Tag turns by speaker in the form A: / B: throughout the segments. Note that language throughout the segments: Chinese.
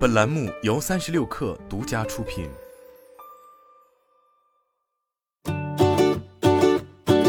A: 本栏目由三十六氪独家出品。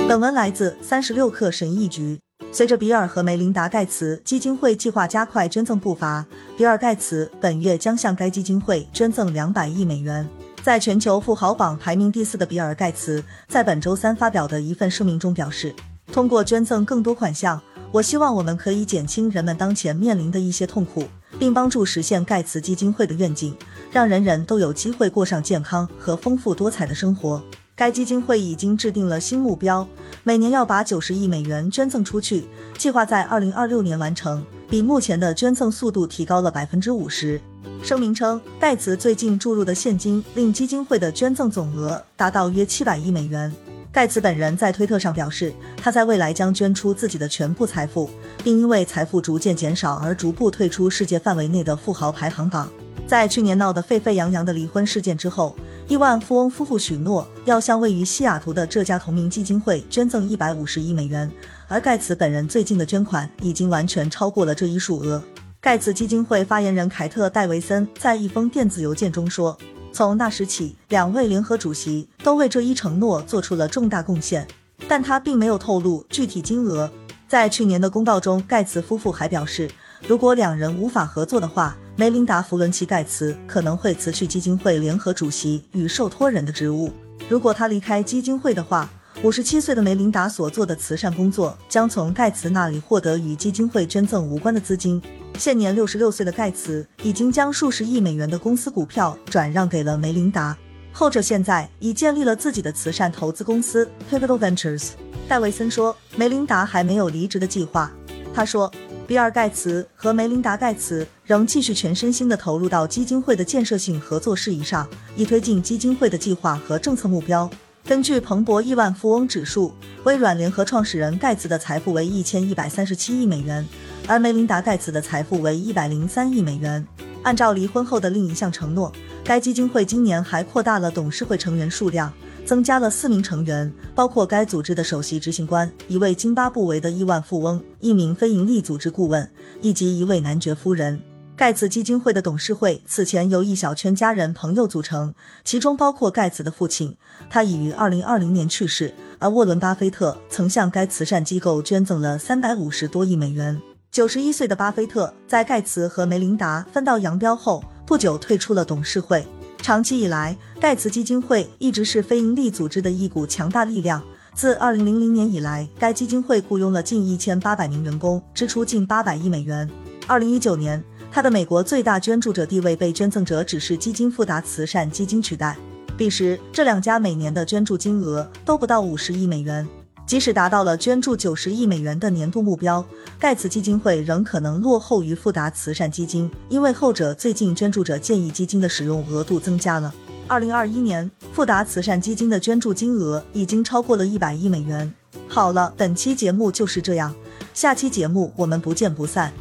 B: 本文来自三十六氪神译局。随着比尔和梅琳达·盖茨基金会计划加快捐赠步伐，比尔·盖茨本月将向该基金会捐赠两百亿美元。在全球富豪榜排名第四的比尔·盖茨，在本周三发表的一份声明中表示，通过捐赠更多款项，我希望我们可以减轻人们当前面临的一些痛苦，并帮助实现盖茨基金会的愿景，让人人都有机会过上健康和丰富多彩的生活。该基金会已经制定了新目标，每年要把九十亿美元捐赠出去，计划在二零二六年完成，比目前的捐赠速度提高了百分之五十。声明称，盖茨最近注入的现金令基金会的捐赠总额达到约七百亿美元。盖茨本人在推特上表示，他在未来将捐出自己的全部财富，并因为财富逐渐减少而逐步退出世界范围内的富豪排行榜。在去年闹得沸沸扬扬的离婚事件之后。亿万富翁夫妇许诺要向位于西雅图的这家同名基金会捐赠一百五十亿美元，而盖茨本人最近的捐款已经完全超过了这一数额。盖茨基金会发言人凯特·戴维森在一封电子邮件中说：“从那时起，两位联合主席都为这一承诺做出了重大贡献，但他并没有透露具体金额。”在去年的公告中，盖茨夫妇还表示，如果两人无法合作的话，梅琳达·弗伦奇·盖茨可能会辞去基金会联合主席与受托人的职务。如果他离开基金会的话，五十七岁的梅琳达所做的慈善工作将从盖茨那里获得与基金会捐赠无关的资金。现年六十六岁的盖茨已经将数十亿美元的公司股票转让给了梅琳达，后者现在已建立了自己的慈善投资公司 Pivotal Ventures。戴维森说，梅琳达还没有离职的计划。他说。比尔·盖茨和梅琳达·盖茨仍继续全身心地投入到基金会的建设性合作事宜上，以推进基金会的计划和政策目标。根据彭博亿万富翁指数，微软联合创始人盖茨的财富为一千一百三十七亿美元，而梅琳达·盖茨的财富为一百零三亿美元。按照离婚后的另一项承诺，该基金会今年还扩大了董事会成员数量。增加了四名成员，包括该组织的首席执行官、一位津巴布韦的亿万富翁、一名非营利组织顾问以及一位男爵夫人。盖茨基金会的董事会此前由一小圈家人朋友组成，其中包括盖茨的父亲，他已于二零二零年去世。而沃伦·巴菲特曾向该慈善机构捐赠了三百五十多亿美元。九十一岁的巴菲特在盖茨和梅琳达分道扬镳后不久退出了董事会。长期以来，盖茨基金会一直是非营利组织的一股强大力量。自2000年以来，该基金会雇佣了近1800名员工，支出近800亿美元。2019年，他的美国最大捐助者地位被捐赠者指示基金富达慈善基金取代。彼时，这两家每年的捐助金额都不到50亿美元。即使达到了捐助九十亿美元的年度目标，盖茨基金会仍可能落后于富达慈善基金，因为后者最近捐助者建议基金的使用额度增加了。二零二一年，富达慈善基金的捐助金额已经超过了一百亿美元。好了，本期节目就是这样，下期节目我们不见不散。